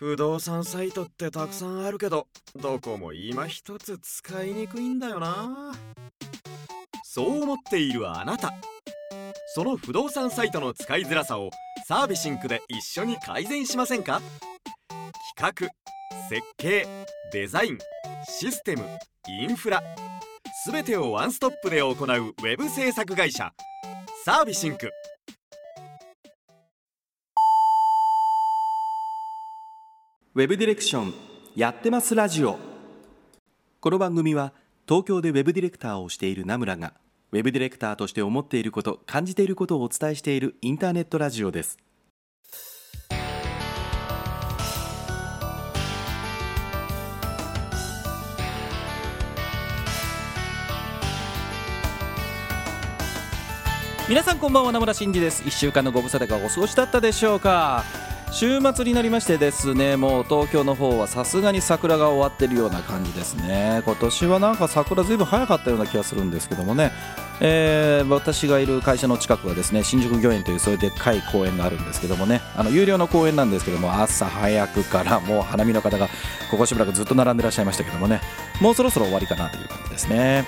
不動産サイトってたくさんあるけどどこも今一つ使いにくいんだよな。そう思っているあなた。その不動産サイトの使いづらさをサービシンクで一緒に改善しませんか？企画設計デザインシステムインフラ。全てをワンストップで行うウェブ制作会社サービシンク。ウェブディレクションやってますラジオ。この番組は東京でウェブディレクターをしている名村がウェブディレクターとして思っていること感じていることをお伝えしているインターネットラジオです。皆さんこんばんは名村真司です。1週間のご無沙汰がお過ごしだったでしょうか？週末になりましてですねもう東京の方はさすがに桜が終わってるような感じですね。今年はなんか桜ずいぶん早かったような気がするんですけどもね、えー、私がいる会社の近くはですね新宿御苑というそういうでっかい公園があるんですけどもね。あの有料の公園なんですけども朝早くからもう花見の方がここしばらくずっと並んでらっしゃいましたけどもね。もうそろそろ終わりかなという感じですね。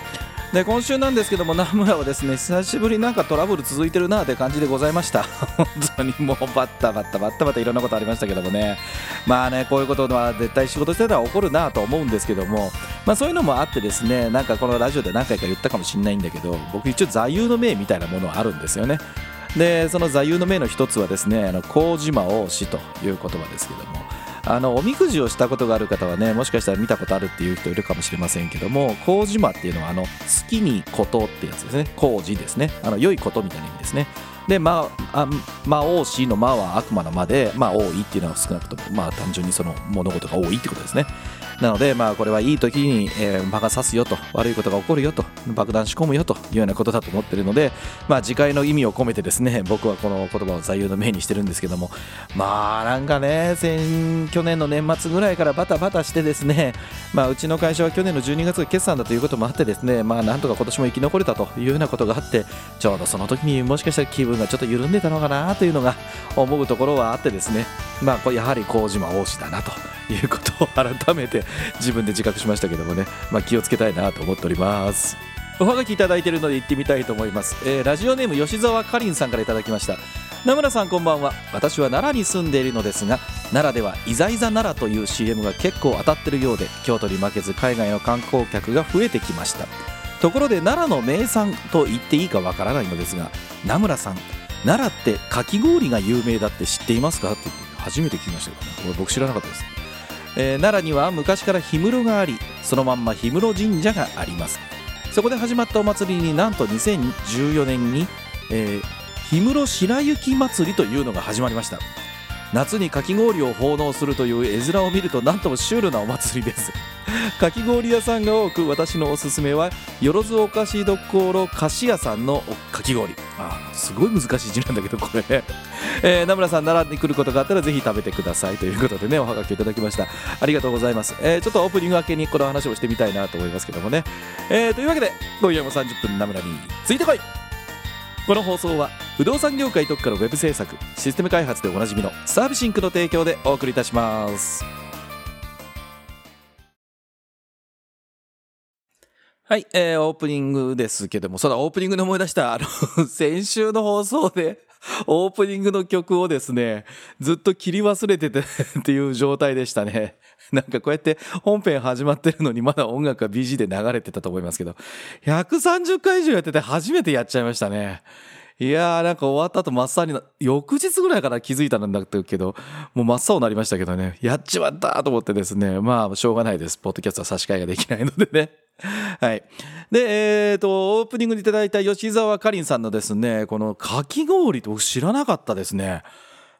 で今週なんですけども名村はですね久しぶりなんかトラブル続いてるなって感じでございました。本当にもうバッタバッタバッタバタいろんなことありましたけどもね。まあねこういうことは絶対仕事してたら起こるなと思うんですけども。まあそういうのもあってですねなんかこのラジオで何回か言ったかもしれないんだけど僕一応座右の銘みたいなものはあるんですよね。でその座右の銘の一つはですねあの麹魔王子という言葉ですけども。あのおみくじをしたことがある方はねもしかしたら見たことあるっていう人いるかもしれませんけども麹間っていうのはあの好きにことってやつですね。麹ですね。あの良いことみたいな意味ですね。でまあ魔王氏の魔は悪魔の魔でまあ多いっていうのは少なくともまあ単純にその物事が多いってことですね。なのでまあこれはいい時に、えー、魔が差すよと悪いことが起こるよと爆弾仕込むよというようなことだと思ってるのでまあ次回の意味を込めてですね僕はこの言葉を座右の銘にしてるんですけどもまあなんかね先去年の年末ぐらいからバタバタしてですねまあうちの会社は去年の12月が決算だということもあってですねまあなんとか今年も生き残れたというようなことがあってちょうどその時にもしかしたら気分がちょっと緩んでたのかなというのが思うところはあってですねまあやはり麹島王子だなということを改めて自分で自覚しましたけどもね、まあ、気をつけたいなと思っております。おはがきいただいているので行ってみたいと思います、えー、ラジオネーム吉沢かりんさんからいただきました。名村さんこんばんは。私は奈良に住んでいるのですが奈良では「いざいざ奈良」という CM が結構当たってるようで京都に負けず海外の観光客が増えてきました。ところで奈良の名産と言っていいかわからないのですが名村さん奈良ってかき氷が有名だって知っていますか？って初めて聞きましたけどね。これ僕知らなかったです。えー、奈良には昔から氷室がありそのまんま氷室神社があります。そこで始まったお祭りになんと2014年に、えー、氷室白雪祭りというのが始まりました。夏にかき氷を奉納するという絵面を見るとなんともシュールなお祭りです。かき氷屋さんが多く私のおすすめはよろずお菓子どころ菓子屋さんのかき氷。あすごい難しい字なんだけどこれ、えー、名村さん奈良に来ることがあったらぜひ食べてくださいということでねおはがきをいただきました。ありがとうございます、えー、ちょっとオープニング明けにこの話をしてみたいなと思いますけどもね、えー、というわけで今夜も30分名村についてこい。この放送は不動産業界特化のウェブ制作システム開発でおなじみのサービシンクの提供でお送りいたします。はい、えー、オープニングですけども、その、オープニングで思い出した、あの 先週の放送で、オープニングの曲をですね、ずっと切り忘れてて っていう状態でしたね。なんかこうやって本編始まってるのにまだ音楽が BG で流れてたと思いますけど、130回以上やってて初めてやっちゃいましたね。いやーなんか終わった後真っ青にな、翌日ぐらいから気づいたんだけど、もう真っ青になりましたけどね、やっちまったと思ってですね、まあしょうがないです。ポッドキャストは差し替えができないのでね。はい。で、えっ、ー、と、オープニングでいただいた吉沢かりんさんのですね、このかき氷って僕知らなかったですね。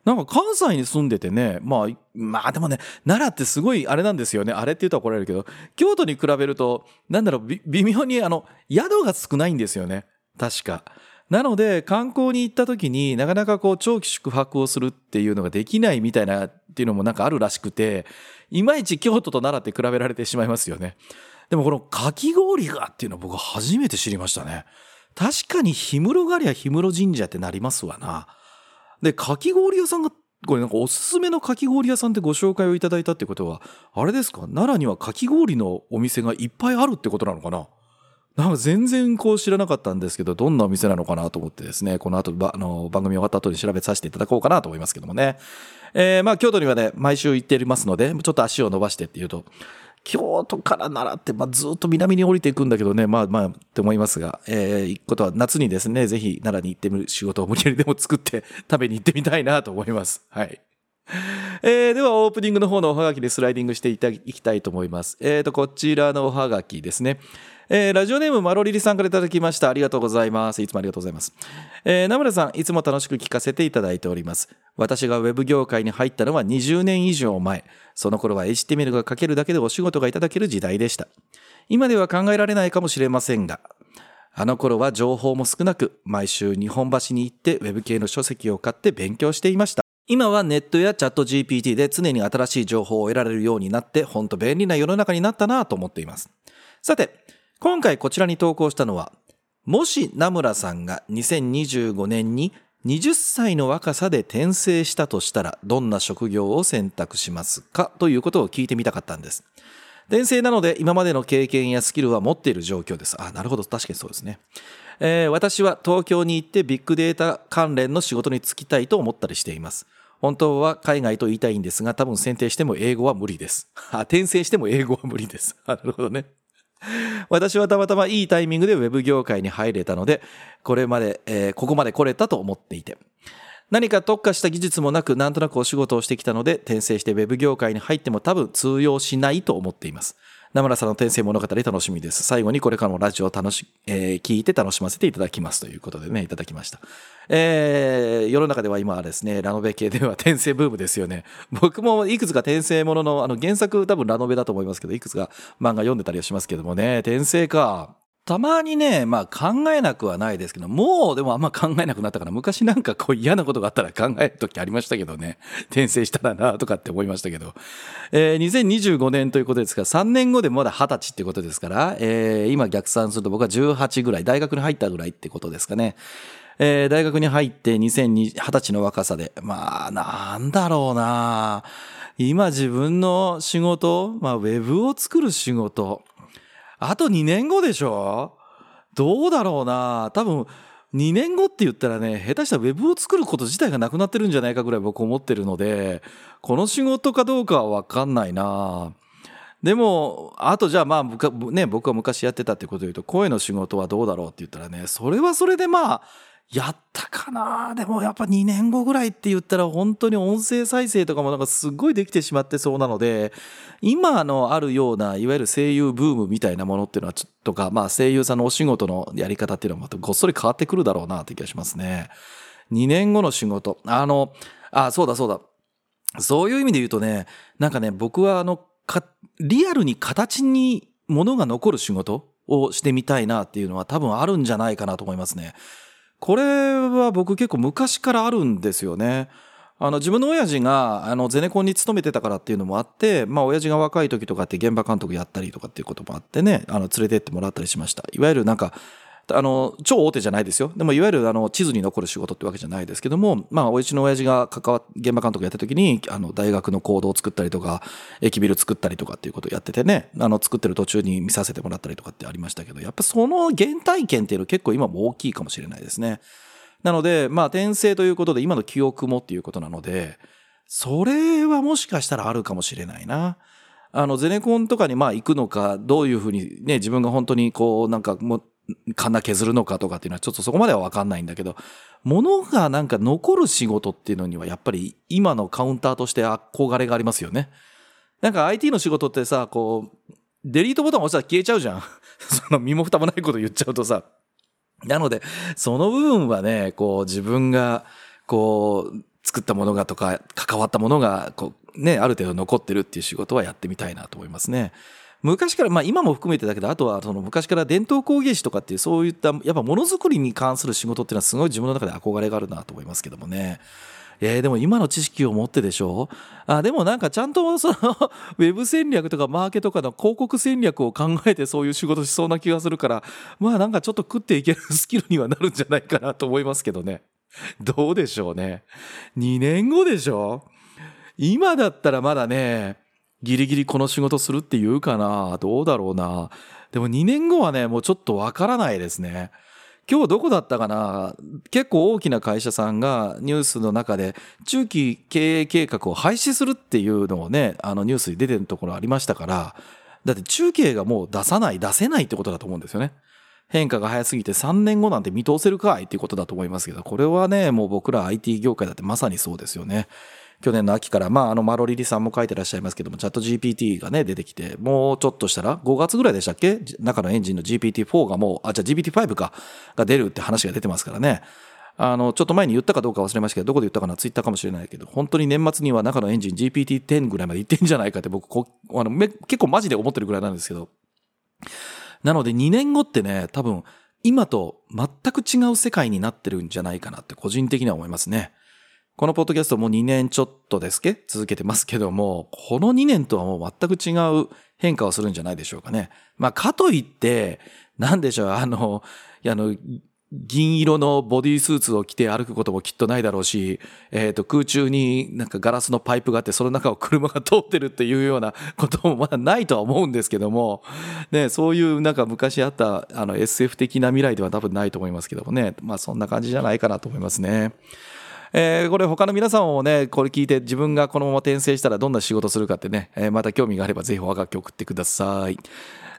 なんか関西に住んでてね、まあ、まあでもね、奈良ってすごいあれなんですよね。あれって言うと怒られるけど、京都に比べると、なんだろう、微妙にあの、宿が少ないんですよね。確か。なので、観光に行った時になかなかこう長期宿泊をするっていうのができないみたいなっていうのもなんかあるらしくて、いまいち京都と奈良って比べられてしまいますよね。でもこのかき氷がっていうのは僕初めて知りましたね。確かに氷室がりゃ氷室神社ってなりますわな。で、かき氷屋さんがこれなんかおすすめのかき氷屋さんってご紹介をいただいたってことは、あれですか？奈良にはかき氷のお店がいっぱいあるってことなのかな？なんか全然こう知らなかったんですけど、どんなお店なのかなと思ってですね、この後あの番組終わった後に調べさせていただこうかなと思いますけどもね。えー、まあ京都にはね、毎週行っておりますので、ちょっと足を伸ばしてっていうと、京都から奈良って、まあ、ずっと南に降りていくんだけどね、まあまあって思いますが、えー、行くことは夏にですね、ぜひ奈良に行ってみる仕事を無理やりでも作って 食べに行ってみたいなと思います。はい。えー、ではオープニングの方のおはがきでスライディングしていきたいと思います。えーと、こちらのおはがきですね。えー、ラジオネームマロリリさんからいただきました。ありがとうございます。いつもありがとうございます。えー、名村さん、いつも楽しく聞かせていただいております。私がウェブ業界に入ったのは20年以上前。その頃は HTML が書けるだけでお仕事がいただける時代でした。今では考えられないかもしれませんが、あの頃は情報も少なく、毎週日本橋に行ってウェブ系の書籍を買って勉強していました。今はネットやチャット GPT で常に新しい情報を得られるようになって、ほんと便利な世の中になったなと思っています。さて、今回こちらに投稿したのは、もし名村さんが2025年に20歳の若さで転生したとしたらどんな職業を選択しますか？ということを聞いてみたかったんです。転生なので今までの経験やスキルは持っている状況です。あ、なるほど。確かにそうですね。えー、私は東京に行ってビッグデータ関連の仕事に就きたいと思ったりしています。本当は海外と言いたいんですが、多分選定しても英語は無理です。あ、転生しても英語は無理です。なるほどね。私はたまたまいいタイミングでウェブ業界に入れたので、これまで、えー、ここまで来れたと思っていて。何か特化した技術もなく、なんとなくお仕事をしてきたので、転生してウェブ業界に入っても多分通用しないと思っています。名村さんの転生物語楽しみです。最後にこれからもラジオを楽し、えー、聞いて楽しませていただきますということでね、いただきました。えー、世の中では今はですね、ラノベ系では転生ブームですよね。僕もいくつか転生ものの、あの原作多分ラノベだと思いますけど、いくつか漫画読んでたりはしますけどもね、転生か。たまにね、まあ考えなくはないですけど、もうでもあんま考えなくなったから、昔なんかこう嫌なことがあったら考える時ありましたけどね。転生したらなとかって思いましたけど。えー、2025年ということですから、3年後でまだ20歳ってことですから、えー、今逆算すると僕は18ぐらい、大学に入ったぐらいってことですかね。えー、大学に入って2020歳の若さで、まあ、なんだろうな今自分の仕事、まあ、ウェブを作る仕事、あと2年後でしょ？どうだろうな。多分、2年後って言ったらね、下手したらウェブを作ること自体がなくなってるんじゃないかぐらい僕思ってるので、この仕事かどうかはわかんないな。でも、あとじゃあまあ、ね、僕は昔やってたってことで言うと、声の仕事はどうだろうって言ったらね、それはそれでまあ、やったかなでもやっぱ2年後ぐらいって言ったら本当に音声再生とかもなんかすごいできてしまってそうなので、今のあるようないわゆる声優ブームみたいなものっていうのはちょっとか、まあ声優さんのお仕事のやり方っていうのはまたごっそり変わってくるだろうなって気がしますね。2年後の仕事。あの、あ、そうだそうだ。そういう意味で言うとね、なんかね、僕はあの、か、リアルに形に物が残る仕事をしてみたいなっていうのは多分あるんじゃないかなと思いますね。これは僕結構昔からあるんですよね。あの自分の親父があのゼネコンに勤めてたからっていうのもあって、まあ親父が若い時とかって現場監督やったりとかっていうこともあってね、あの連れてってもらったりしました。いわゆるなんかあの、超大手じゃないですよ。でも、いわゆる、あの、地図に残る仕事ってわけじゃないですけども、まあ、おうちの親父が関わ、現場監督やった時に、あの、大学の行動を作ったりとか、駅ビル作ったりとかっていうことをやっててね、あの、作ってる途中に見させてもらったりとかってありましたけど、やっぱその原体験っていうのは結構今も大きいかもしれないですね。なので、まあ、転生ということで、今の記憶もっていうことなので、それはもしかしたらあるかもしれないな。あの、ゼネコンとかにまあ行くのか、どういうふうにね、自分が本当にこう、なんかも、かな削るのかとかっていうのはちょっとそこまではわかんないんだけど、物がなんか残る仕事っていうのにはやっぱり今のカウンターとして憧れがありますよね。なんか IT の仕事ってさ、こう、デリートボタン押したら消えちゃうじゃん。その身も蓋もないこと言っちゃうとさ。なので、その部分はね、こう自分が、こう、作ったものがとか、関わったものが、こう、ね、ある程度残ってるっていう仕事はやってみたいなと思いますね。昔から、まあ今も含めてだけど、あとはその昔から伝統工芸士とかっていうそういった、やっぱものづくりに関する仕事っていうのはすごい自分の中で憧れがあるなと思いますけどもね。えー、でも今の知識を持ってでしょ？あ、でもなんかちゃんとその ウェブ戦略とかマーケとかの広告戦略を考えてそういう仕事しそうな気がするから、まあなんかちょっと食っていけるスキルにはなるんじゃないかなと思いますけどね。どうでしょうね。2年後でしょ？今だったらまだね、ギリギリこの仕事するって言うかな？どうだろうな？でも2年後はね、もうちょっとわからないですね。今日どこだったかな？結構大きな会社さんがニュースの中で中期経営計画を廃止するっていうのをね、あのニュースに出てるところありましたから、だって中継がもう出さない、出せないってことだと思うんですよね。変化が早すぎて3年後なんて見通せるかいっていうことだと思いますけど、これはね、もう僕ら IT 業界だってまさにそうですよね。去年の秋から、まあ、あの、マロリリさんも書いてらっしゃいますけども、チャット GPT がね、出てきて、もうちょっとしたら、5月ぐらいでしたっけ？中のエンジンの GPT-4 がもう、あ、じゃあ GPT-5 か、が出るって話が出てますからね。あの、ちょっと前に言ったかどうか忘れましたけど、どこで言ったかな、ツイッターかもしれないけど、本当に年末には中のエンジン GPT-10 ぐらいまで行ってんじゃないかって僕こ、あのめ、結構マジで思ってるぐらいなんですけど。なので2年後ってね、多分、今と全く違う世界になってるんじゃないかなって個人的には思いますね。このポッドキャストもう2年ちょっとですけ？続けてますけども、この2年とはもう全く違う変化をするんじゃないでしょうかね。まあ、かといって、なんでしょう、あの、あの、銀色のボディスーツを着て歩くこともきっとないだろうし、えっ、ー、と、空中になんかガラスのパイプがあって、その中を車が通ってるっていうようなこともまだないとは思うんですけども、ね、そういうなんか昔あった、あの SF 的な未来では多分ないと思いますけどもね、まあそんな感じじゃないかなと思いますね。えー、これ他の皆さんもね、これ聞いて自分がこのまま転生したらどんな仕事するかってね、えー、また興味があればぜひおはがき送ってください。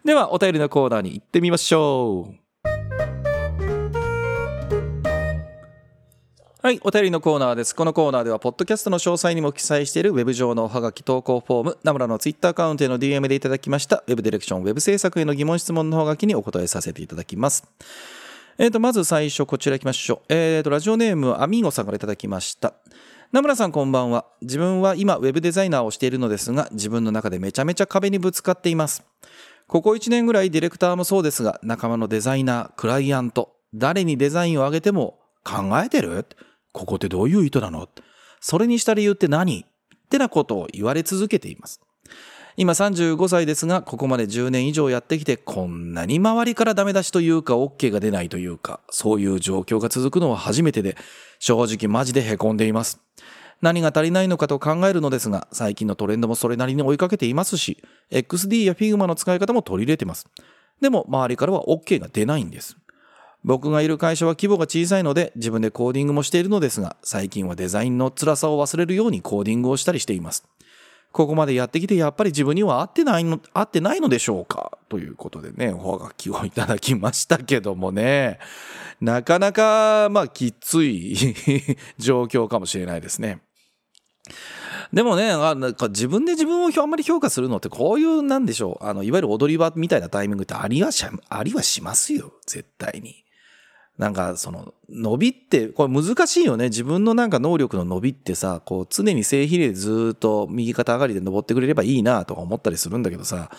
では、お便りのコーナーに行ってみましょう。はい、お便りのコーナーです。このコーナーでは、ポッドキャストの詳細にも記載しているウェブ上のおはがき投稿フォーム、ナムラのツイッターアカウントへの DM でいただきました、ウェブディレクション、ウェブ制作への疑問質問のおはがきにお答えさせていただきます。えっ、ー、と、まず最初、こちら行きましょう。えっ、ー、と、ラジオネーム、アミーゴさんからいただきました。名村さんこんばんは。自分は今、ウェブデザイナーをしているのですが、自分の中でめちゃめちゃ壁にぶつかっています。ここ1年ぐらいディレクターもそうですが、仲間のデザイナー、クライアント、誰にデザインを上げても考えてる？ここってどういう意図なの？それにした理由って何？ってなことを言われ続けています。今35歳ですが、ここまで10年以上やってきて、こんなに周りからダメ出しというか、OK が出ないというか、そういう状況が続くのは初めてで、正直マジで凹んでいます。何が足りないのかと考えるのですが、最近のトレンドもそれなりに追いかけていますし、XD や Figma の使い方も取り入れてます。でも、周りからは OK が出ないんです。僕がいる会社は規模が小さいので自分でコーディングもしているのですが、最近はデザインの辛さを忘れるようにコーディングをしたりしています。ここまでやってきてやっぱり自分には合ってないの、合ってないのでしょうか？ということでね、おはがきをいただきましたけどもね、なかなか、まあ、きつい 状況かもしれないですね。でもね、あなんか自分で自分をあんまり評価するのってこういうなんでしょう。あの、いわゆる踊り場みたいなタイミングってありはし、ありはしますよ。絶対に。なんかその伸びってこれ難しいよね自分のなんか能力の伸びってさこう常に正比例でずっと右肩上がりで登ってくれればいいなとか思ったりするんだけどさ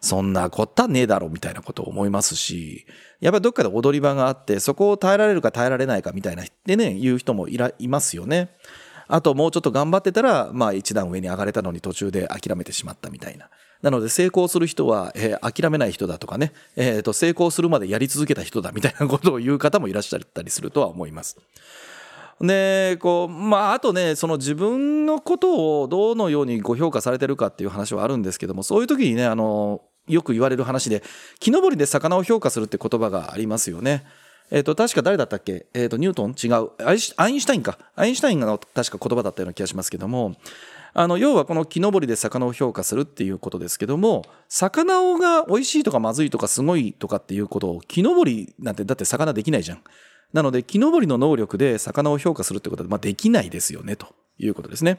そんなこったねえだろみたいなことを思いますしやっぱりどっかで踊り場があってそこを耐えられるか耐えられないかみたいなってね言う人もいらいますよね。あともうちょっと頑張ってたらまあ一段上に上がれたのに途中で諦めてしまったみたいな。なので成功する人は、えー、諦めない人だとかね、えー、と成功するまでやり続けた人だみたいなことを言う方もいらっしゃったりするとは思います。で、こう、まあ、あとね、その自分のことをどのようにご評価されてるかっていう話はあるんですけども、そういう時にね、あの、よく言われる話で、木登りで魚を評価するって言葉がありますよね。えっ、ー、と、確か誰だったっけ？えっ、ー、と、ニュートン？違う。アインシュタインか。アインシュタインが確か言葉だったような気がしますけども、あの要はこの木登りで魚を評価するっていうことですけども魚が美味しいとかまずいとかすごいとかっていうことを木登りなんてだって魚できないじゃん。なので木登りの能力で魚を評価するってことは、まあ、できないですよねということですね。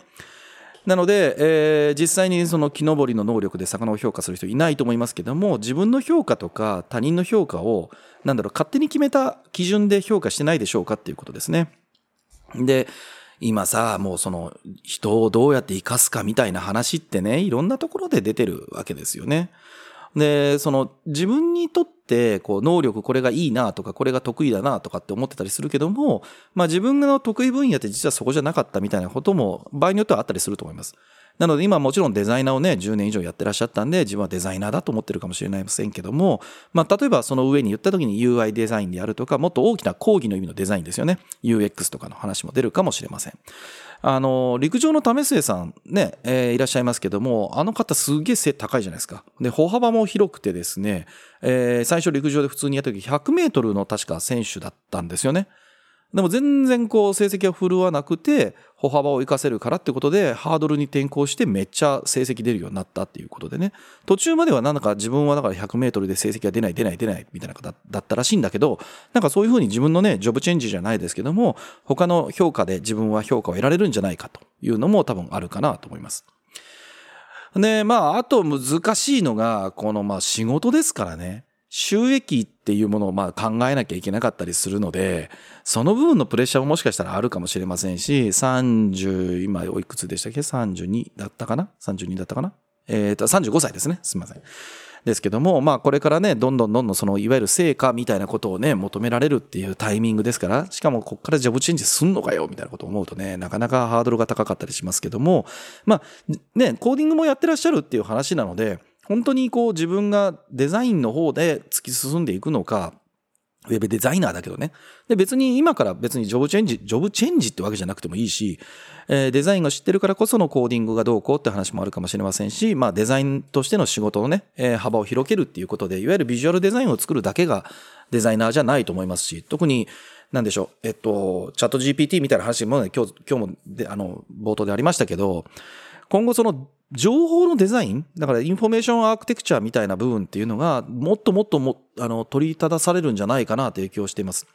なので、えー、実際にその木登りの能力で魚を評価する人いないと思いますけども自分の評価とか他人の評価をなんだろう勝手に決めた基準で評価してないでしょうかっていうことですね。で今さ、もうその人をどうやって生かすかみたいな話ってね、いろんなところで出てるわけですよね。で、その自分にとってこう能力これがいいなとかこれが得意だなとかって思ってたりするけども、まあ自分の得意分野って実はそこじゃなかったみたいなことも場合によってはあったりすると思います。なので今もちろんデザイナーをね、10年以上やってらっしゃったんで、自分はデザイナーだと思ってるかもしれませんけども、まあ例えばその上に言った時に UI デザインであるとか、もっと大きな講義の意味のデザインですよね。UX とかの話も出るかもしれません。あの、陸上の為末さんね、えー、いらっしゃいますけども、あの方すげえ背高いじゃないですか。で、歩幅も広くてですね、えー、最初陸上で普通にやった時100メートルの確か選手だったんですよね。でも全然こう成績が振るわなくて歩幅を活かせるからってことでハードルに転向してめっちゃ成績出るようになったっていうことでね途中まではなんだか自分はだから100メートルで成績が出ない出ない出ないみたいな方だったらしいんだけどなんかそういうふうに自分のねジョブチェンジじゃないですけども他の評価で自分は評価を得られるんじゃないかというのも多分あるかなと思います。で、まあ、あと難しいのが、このまあ仕事ですからね。収益っていうものをまあ考えなきゃいけなかったりするので、その部分のプレッシャーももしかしたらあるかもしれませんし、30、今おいくつでしたっけ ?32 だったかな ?32 だったかな？えっ、ー、と、35歳ですね。すみません。ですけども、まあこれからね、どんどんどんどんそのいわゆる成果みたいなことをね、求められるっていうタイミングですから、しかもこっからジョブチェンジすんのかよみたいなことを思うとね、なかなかハードルが高かったりしますけども、まあね、コーディングもやってらっしゃるっていう話なので、本当にこう自分がデザインの方で突き進んでいくのか、ウェブデザイナーだけどね。で、別に今から別にジョブチェンジ、ジョブチェンジってわけじゃなくてもいいし、えー、デザインを知ってるからこそのコーディングがどうこうって話もあるかもしれませんし、まあデザインとしての仕事のね、えー、幅を広げるっていうことで、いわゆるビジュアルデザインを作るだけがデザイナーじゃないと思いますし、特に、なんでしょう、えっと、 ChatGPT みたいな話もね、今日、今日もで、あの、冒頭でありましたけど、今後その情報のデザインだから information architecture みたいな部分っていうのがもっともっともあの取り沙汰されるんじゃないかなと予想しています。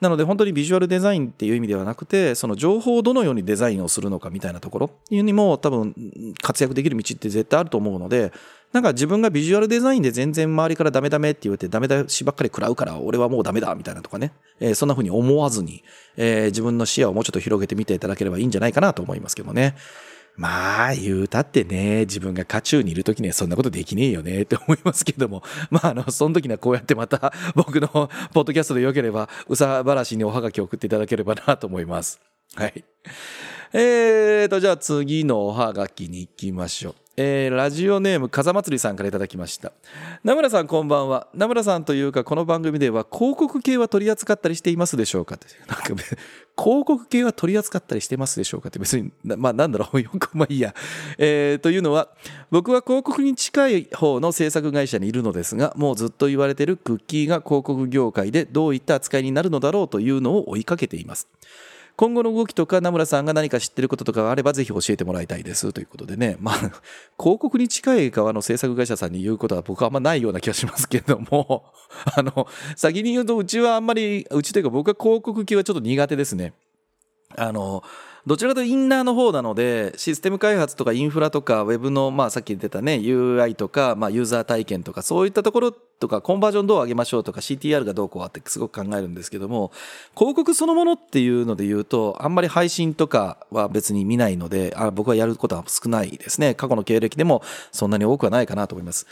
なので本当にビジュアルデザインっていう意味ではなくて、その情報をどのようにデザインをするのかみたいなところにも多分活躍できる道って絶対あると思うので、なんか自分がビジュアルデザインで全然周りからダメダメって言われてダメ出しばっかり食らうから俺はもうダメだみたいなとかね、えー、そんな風に思わずに、えー、自分の視野をもうちょっと広げてみていただければいいんじゃないかなと思いますけどね。まあ、言うたってね、自分が渦中にいる時にはそんなことできねえよねって思いますけども、まあ、あの、その時にはこうやってまた 僕のポッドキャストでよければ、うさばらしにおはがきを送っていただければなと思います。はい。えーと、じゃあ次のおはがきに行きましょう。えー、ラジオネーム風祭りさんからいただきました。名村さんこんばんは。名村さんというかこの番組では広告系は取り扱ったりしていますでしょうか？なんか広告系は取り扱ったりしてますでしょうか？って別にまあなんだろう？よくまあいいや、えー、というのは僕は広告に近い方の制作会社にいるのですがもうずっと言われているクッキーが広告業界でどういった扱いになるのだろうというのを追いかけています。今後の動きとか名村さんが何か知ってることとかがあればぜひ教えてもらいたいです。ということでね、まあ、広告に近い側の制作会社さんに言うことは僕はあんまないような気がしますけれども、あの、先に言うとうちはあんまり、うちというか僕は広告系はちょっと苦手ですね。あの、どちらかというとインナーの方なので、システム開発とかインフラとか、ウェブの、まあさっき出たね、UI とか、まあユーザー体験とか、そういったところとか、コンバージョンどう上げましょうとか、CTR がどうこうあってすごく考えるんですけども、広告そのものっていうので言うと、あんまり配信とかは別に見ないので、あ僕はやることは少ないですね。過去の経歴でもそんなに多くはないかなと思います。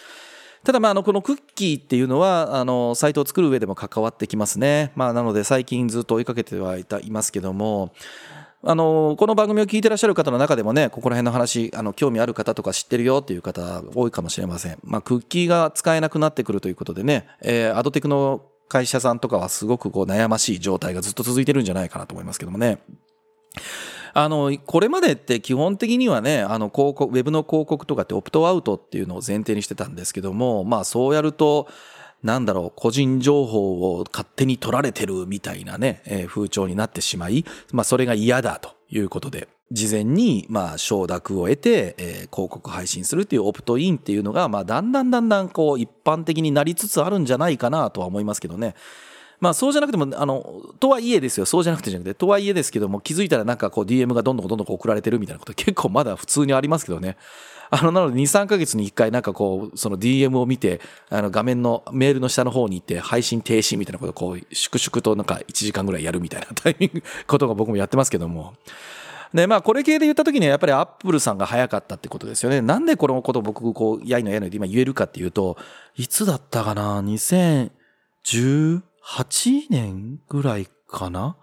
ただまああのこのクッキーっていうのはあのサイトを作る上でも関わってきますね。まあなので最近ずっと追いかけてはいたいますけども、あの、この番組を聞いてらっしゃる方の中でもね、ここら辺の話、あの、興味ある方とか知ってるよっていう方多いかもしれません。まあ、クッキーが使えなくなってくるということでね、えー、アドテクの会社さんとかはすごくこう悩ましい状態がずっと続いてるんじゃないかなと思いますけどもね。あの、これまでって基本的にはね、あの、広告、ウェブの広告とかってオプトアウトっていうのを前提にしてたんですけども、まあそうやると、なんだろう、個人情報を勝手に取られてるみたいなね、えー、風潮になってしまい、まあそれが嫌だということで、事前に、まあ、承諾を得て、えー、広告配信するっていうオプトインっていうのが、まあ、だんだんだんだん、こう、一般的になりつつあるんじゃないかなとは思いますけどね。まあ、そうじゃなくても、あの、とはいえですよ。そうじゃなくてじゃなくて、とはいえですけども、気づいたらなんかこう、DM がどんどんどんどん送られてるみたいなこと結構まだ普通にありますけどね。あの、なので2、3ヶ月に1回なんかこう、その DM を見て、あの画面のメールの下の方に行って配信停止みたいなことをこう、粛々となんか1時間ぐらいやるみたいな タイミング、ことが僕もやってますけども。で、まあ、これ系で言った時にはやっぱりアップルさんが早かったってことですよね。なんでこのこと僕、こう、やいのやいので今言えるかっていうと、いつだったかな ?2018 年ぐらいかな？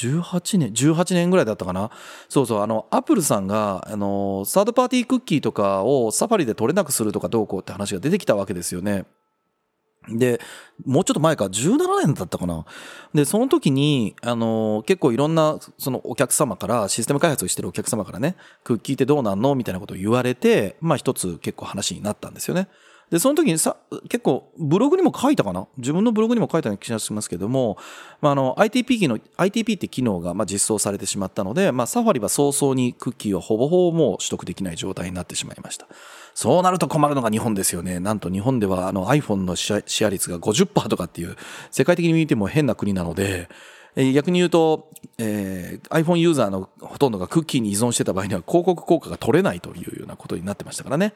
18年、18年ぐらいだったかな？そうそう、あの、アップルさんが、あの、サードパーティークッキーとかをサファリで取れなくするとかどうこうって話が出てきたわけですよね。で、もうちょっと前か、17年だったかな？で、その時に、あの、結構いろんな、そのお客様から、システム開発をしてるお客様からね、クッキーってどうなんの？みたいなことを言われて、まあ一つ結構話になったんですよね。で、その時にさ、結構、ブログにも書いたかな？自分のブログにも書いたような気がしますけども、まあ、あの、ITP 機能、ITP って機能が、ま、実装されてしまったので、まあ、サファリは早々にクッキーをほぼほぼもう取得できない状態になってしまいました。そうなると困るのが日本ですよね。なんと日本では、あの、iPhone のシェア率が50%とかっていう、世界的に見ても変な国なので、逆に言うと、えー、iPhone ユーザーのほとんどがクッキーに依存してた場合には広告効果が取れないというようなことになってましたからね。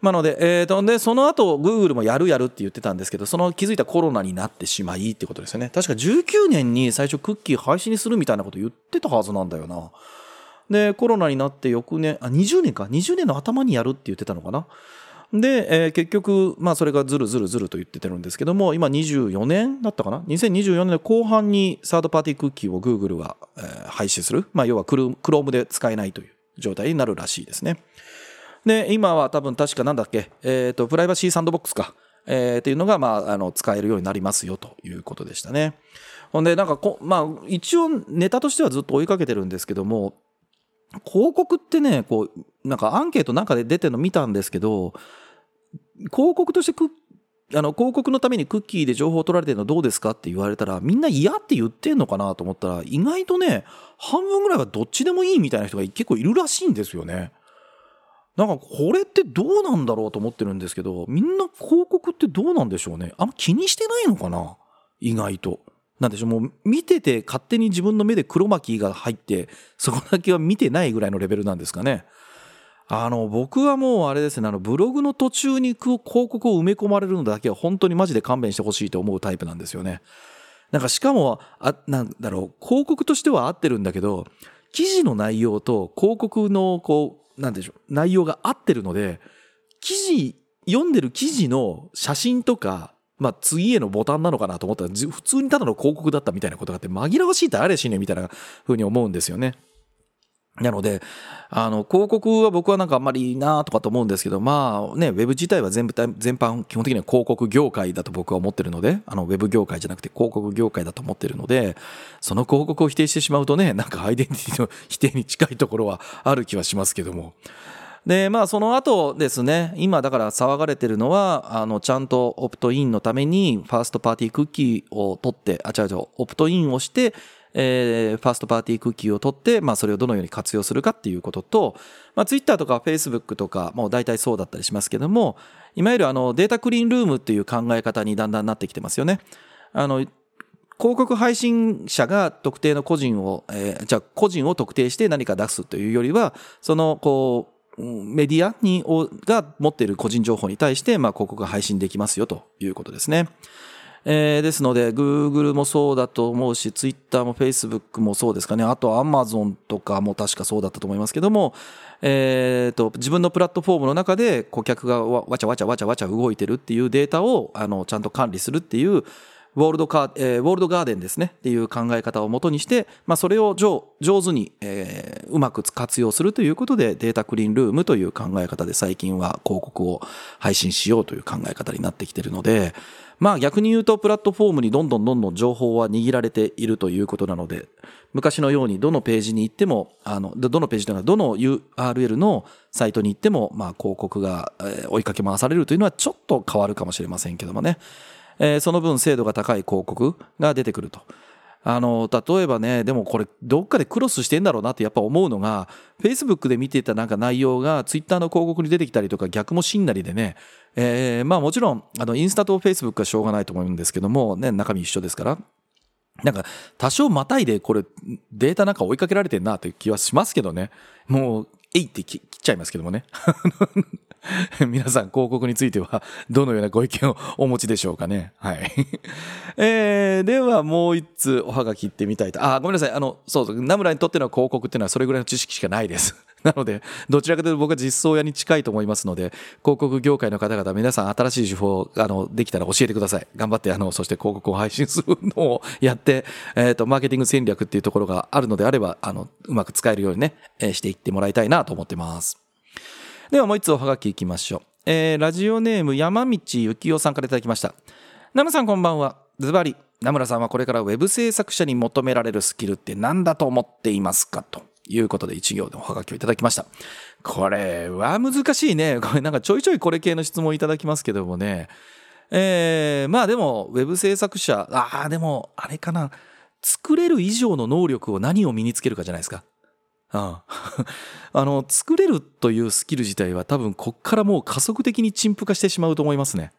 まあので、えー、と、で、その後、グーグルもやるやるって言ってたんですけど、その気づいたコロナになってしまいってことですよね。確か19年に最初クッキー廃止にするみたいなこと言ってたはずなんだよな。で、コロナになって翌年、あ、20年か、20年の頭にやるって言ってたのかな。で、えー、結局、まあそれがずるずるずると言っててるんですけども、今24年だったかな ?2024 年の後半にサードパーティークッキーを Google は、えー、廃止する。まあ要は Chrome で使えないという状態になるらしいですね。で、今は多分確かなんだっけ、えっ、ー、と、プライバシーサンドボックスか、えー、っていうのが、まあ、あの、使えるようになりますよということでしたね。ほんで、なんかこ、まあ、一応ネタとしてはずっと追いかけてるんですけども、広告ってね、こう、なんかアンケートなんかで出てるの見たんですけど、広告としてクあの、広告のためにクッキーで情報を取られてるのどうですかって言われたら、みんな嫌って言ってんのかなと思ったら、意外とね、半分ぐらいはどっちでもいいみたいな人が結構いるらしいんですよね。なんかこれってどうなんだろうと思ってるんですけど、みんな広告ってどうなんでしょうね。あんま気にしてないのかな？意外と。なんでしょう、もう見てて勝手に自分の目で黒巻きが入って、そこだけは見てないぐらいのレベルなんですかね。あの、僕はもうあれですね、あの、ブログの途中に広告を埋め込まれるのだけは本当にマジで勘弁してほしいと思うタイプなんですよね。なんかしかも、あ、なんだろう、広告としては合ってるんだけど、記事の内容と広告のこう、なんでしょう、内容が合ってるので、記事、読んでる記事の写真とか、まあ、次へのボタンなのかなと思ったら、普通にただの広告だったみたいなことがあって、紛らわしいってあれしねみたいな風に思うんですよね。なので、あの、広告は僕はなんかあんまりいいなとかと思うんですけど、まあね、ウェブ自体は全部、全般、基本的には広告業界だと僕は思ってるので、あの、ウェブ業界じゃなくて広告業界だと思ってるので、その広告を否定してしまうとね、なんかアイデンティティの 否定に近いところはある気はしますけども。で、まあその後ですね、今だから騒がれてるのは、あの、ちゃんとオプトインのために、 first party cookie を取って、あ、違う違う、オプトインをして、えー、 first party cookie を取って、まあ、それをどのように活用するかっていうことと、まあ、ツイッターとかフェイスブックとか、もう大体そうだったりしますけども、いわゆるあの、 data clean room っていう考え方にだんだんなってきてますよね。あの、広告配信者が特定の個人を、えー、じゃあ個人を特定して何か出すというよりは、その、こう、メディアに、が持っている個人情報に対して、まあ、広告が配信できますよということですね。えー、ですので、Google もそうだと思うし、Twitter も Facebook もそうですかね。あと Amazon とかも確かそうだったと思いますけども、えー、と、自分のプラットフォームの中で顧客がわちゃわちゃわちゃわちゃ動いてるっていうデータを、あの、ちゃんと管理するっていう、ウォールドカー、えー、ウォールドガーデンですねっていう考え方をもとにして、まあ、それを上上手に、えー、うまく活用するということでデータクリーンルームという考え方で最近は広告を配信しようという考え方になってきてるので、まあ逆に言うとプラットフォームにどんどんどんどん情報は握られているということなので、昔のようにどのページに行っても、あの、どのページというのはどの URL のサイトに行っても、まあ広告が追いかけ回されるというのはちょっと変わるかもしれませんけどもね。えー、その分精度が高い広告が出てくると。あの、例えばね、でもこれ、どっかでクロスしてんだろうなってやっぱ思うのが、Facebook で見てたなんか内容が Twitter の広告に出てきたりとか逆もしんなりでね、えー、まあもちろん、あの、インスタと Facebook はしょうがないと思うんですけども、ね、中身一緒ですから。なんか、多少またいでこれ、データなんか追いかけられてんなって気はしますけどね。もう、えいって切っちゃいますけどもね。皆さん広告についてはどのようなご意見をお持ちでしょうかね。はい。えー、ではもう一通おはがき行ってみたいと。あ、ごめんなさい。あの、そうそう、ナムラにとっての広告っていうのはそれぐらいの知識しかないです。なので、どちらかというと僕は実装屋に近いと思いますので、広告業界の方々、皆さん新しい手法、あの、できたら教えてください。頑張って、あの、そして広告を配信するのをやって、えっ、ー、と、マーケティング戦略っていうところがあるのであれば、あの、うまく使えるようにね、えー、していってもらいたいなと思ってます。ではもう一つおはがきいきましょう。えー、ラジオネーム山道幸雄さんからいただきました。ナムさんこんばんは。ズバリ、名村さんはこれからウェブ制作者に求められるスキルって何だと思っていますかということで一行でおはがきをいただきました。これは難しいね。これなんかちょいちょいこれ系の質問いただきますけどもね。えー、まあでも、ウェブ制作者、ああ、でも、あれかな。作れる以上の能力を何を身につけるかじゃないですか。ああ の作れるというスキル自体は多分こっからもう加速的に陳腐化してしまうと思いますね。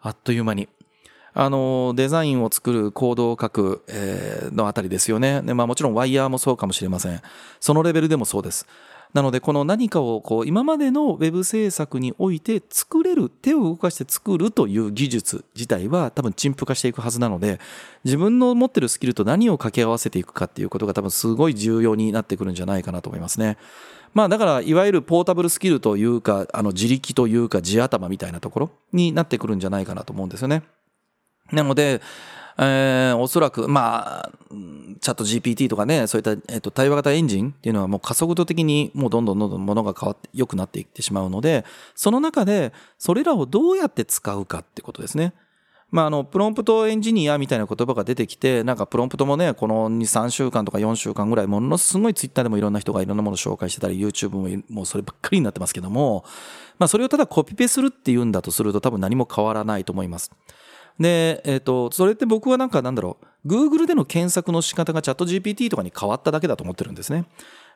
あっという間に。あのデザインを作るコードを書く、えー、のあたりですよね。でまあ、もちろんワイヤーもそうかもしれません。そのレベルでもそうです。なので、この何かをこう、今までのウェブ制作において作れる、手を動かして作るという技術自体は多分陳腐化していくはずなので、自分の持ってるスキルと何を掛け合わせていくかっていうことが多分すごい重要になってくるんじゃないかなと思いますね。まあだから、いわゆるポータブルスキルというか、あの自力というか地頭みたいなところになってくるんじゃないかなと思うんですよね。なので、えー、おそらく、まあ、チャット GPT とかね、そういった、えっ、と、対話型エンジンっていうのはもう加速度的にもうどんどんどんどんものが変わって、良くなっていってしまうので、その中で、それらをどうやって使うかってことですね。まあ、あの、プロンプトエンジニアみたいな言葉が出てきて、なんかプロンプトもね、この2、3週間とか4週間ぐらい、ものすごいツイッターでもいろんな人がいろんなものを紹介してたり、YouTube ももうそればっかりになってますけども、まあ、それをただコピペするっていうんだとすると多分何も変わらないと思います。で、えっ、ー、と、それって僕はなんかなんだろう、Google での検索の仕方がチャット GPT とかに変わっただけだと思ってるんですね。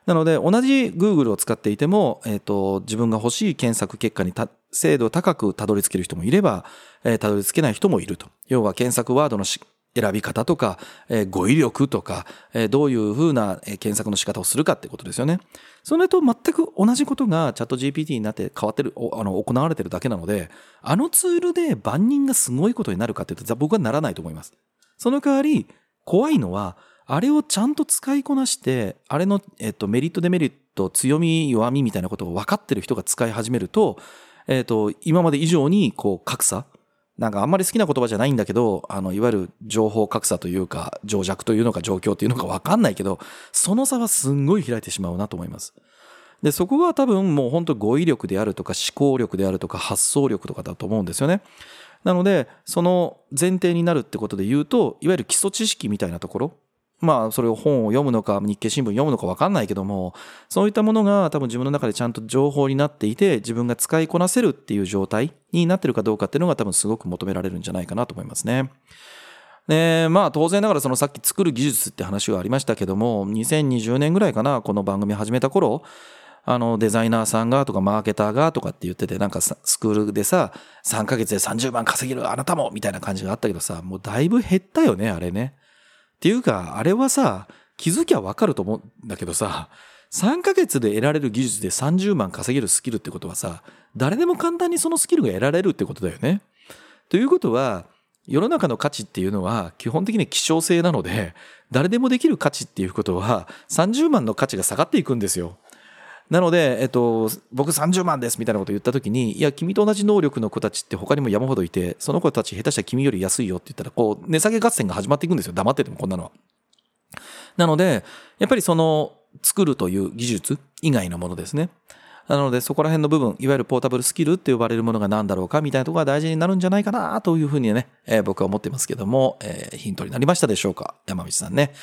なので、同じ Google を使っていても、えっ、ー、と、自分が欲しい検索結果に精度高くたどり着ける人もいれば、えー、たどり着けない人もいると。要は検索ワードの選び方とか、えー、語彙力とか、えー、どういうふうな検索の仕方をするかってことですよね。それと全く同じことがチャット GPT になって変わってる、あの、行われてるだけなので、あのツールで万人がすごいことになるかっていうと、僕はならないと思います。その代わり、怖いのは、あれをちゃんと使いこなして、あれの、えっと、メリットデメリット、強み、弱みみたいなことを分かってる人が使い始めると、えっと、今まで以上に、こう、格差、なんかあんまり好きな言葉じゃないんだけど、あの、いわゆる情報格差というか、情弱というのか状況というのかわかんないけど、その差はすんごい開いてしまうなと思います。で、そこは多分もう本当語彙力であるとか思考力であるとか発想力とかだと思うんですよね。なので、その前提になるってことで言うと、いわゆる基礎知識みたいなところ、まあ、それを本を読むのか、日経新聞読むのか分かんないけども、そういったものが多分自分の中でちゃんと情報になっていて、自分が使いこなせるっていう状態になってるかどうかっていうのが多分すごく求められるんじゃないかなと思いますね。で、まあ当然ながらそのさっき作る技術って話がありましたけども、2020年ぐらいかな、この番組始めた頃、あのデザイナーさんがとかマーケターがとかって言ってて、なんかスクールでさ、3ヶ月で30万稼げるあなたもみたいな感じがあったけどさ、もうだいぶ減ったよね、あれね。っていうか、あれはさ、気づきゃわかると思うんだけどさ、3ヶ月で得られる技術で30万稼げるスキルってことはさ、誰でも簡単にそのスキルが得られるってことだよね。ということは、世の中の価値っていうのは基本的に希少性なので、誰でもできる価値っていうことは30万の価値が下がっていくんですよ。なので、えっと、僕30万ですみたいなことを言ったときに、いや、君と同じ能力の子たちって他にも山ほどいて、その子たち下手したら君より安いよって言ったら、こう、値下げ合戦が始まっていくんですよ。黙っててもこんなのは。なので、やっぱりその、作るという技術以外のものですね。なので、そこら辺の部分、いわゆるポータブルスキルって呼ばれるものが何だろうかみたいなところが大事になるんじゃないかなというふうにね、えー、僕は思ってますけども、えー、ヒントになりましたでしょうか山道さんね。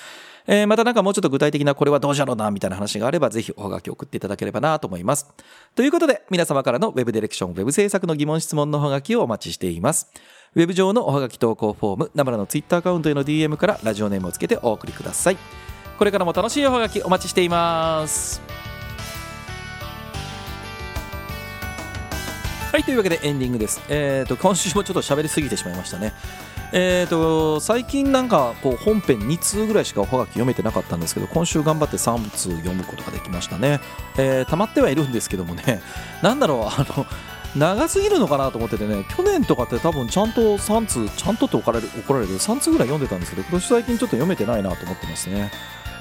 えー、またなんかもうちょっと具体的なこれはどうじゃろうな、みたいな話があれば、ぜひおはがき送っていただければなと思います。ということで、皆様からの Web ディレクション、Web 制作の疑問質問のおはがきをお待ちしています。ウェブ上のおはがき投稿フォーム、ナムラの Twitter アカウントへの DM からラジオネームをつけてお送りください。これからも楽しいおはがきお待ちしています。はい、というわけでエンディングです。えっ、ー、と、今週もちょっと喋りすぎてしまいましたね。えーと、最近なんかこう本編2通ぐらいしかおはがき読めてなかったんですけど今週頑張って3通読むことができましたね、えー、溜まってはいるんですけどもね なんだろうあの長すぎるのかなと思っててね去年とかって多分ちゃんと3通ちゃんとって怒られる怒られる3通ぐらい読んでたんですけど今年最近ちょっと読めてないなと思ってますね。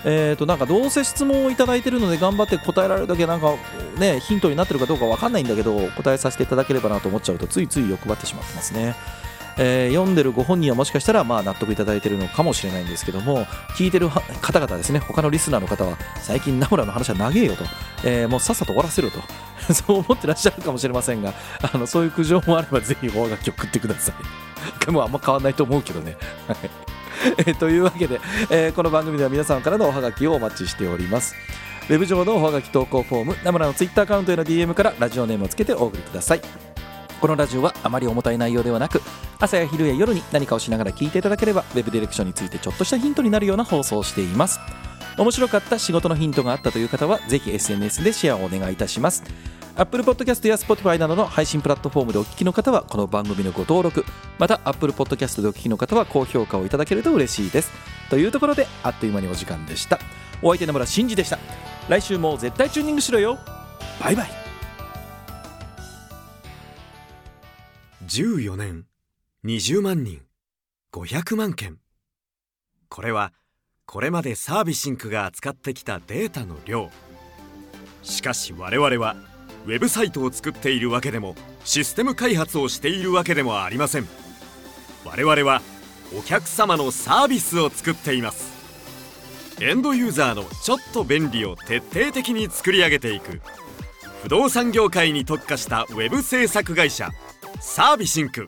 えーとなんかどうせ質問をいただいてるので頑張って答えられるだけなんかねヒントになってるかどうかわかんないんだけど答えさせていただければなと思っちゃうとついつい欲張ってしまってますね。えー読んでるご本人はもしかしたらまあ納得いただいてるのかもしれないんですけども聞いてる方々ですね。他のリスナーの方は最近名村の話は長えよと、えーもうさっさと終わらせろと。そう思ってらっしゃるかもしれませんがあのそういう苦情もあればぜひおはがき送ってください。で もあんま変わんないと思うけどね。えというわけで、えーこの番組では皆さんからのおはがきをお待ちしております。ウェブ上のおはがき投稿フォーム名村のツイッターアカウントへの DM からラジオネームをつけてお送りください。このラジオはあまり重たい内容ではなく朝や昼や夜に何かをしながら聞いていただければウェブディレクションについてちょっとしたヒントになるような放送をしています。面白かった仕事のヒントがあったという方はぜひ SNS でシェアをお願いいたします。Apple Podcast や Spotify などの配信プラットフォームでお聞きの方はこの番組のご登録。また Apple Podcast でお聞きの方は高評価をいただけると嬉しいです。というところであっという間にお時間でした。お相手の村真司でした。来週も絶対チューニングしろよ。バイバイ。14年20万人500万件。これはこれまでサービシンクが扱ってきたデータの量。しかし我々はウェブサイトを作っているわけでもシステム開発をしているわけでもありません。我々はお客様のサービスを作っています。エンドユーザーのちょっと便利を徹底的に作り上げていく。不動産業界に特化したウェブ制作会社。サービシンク。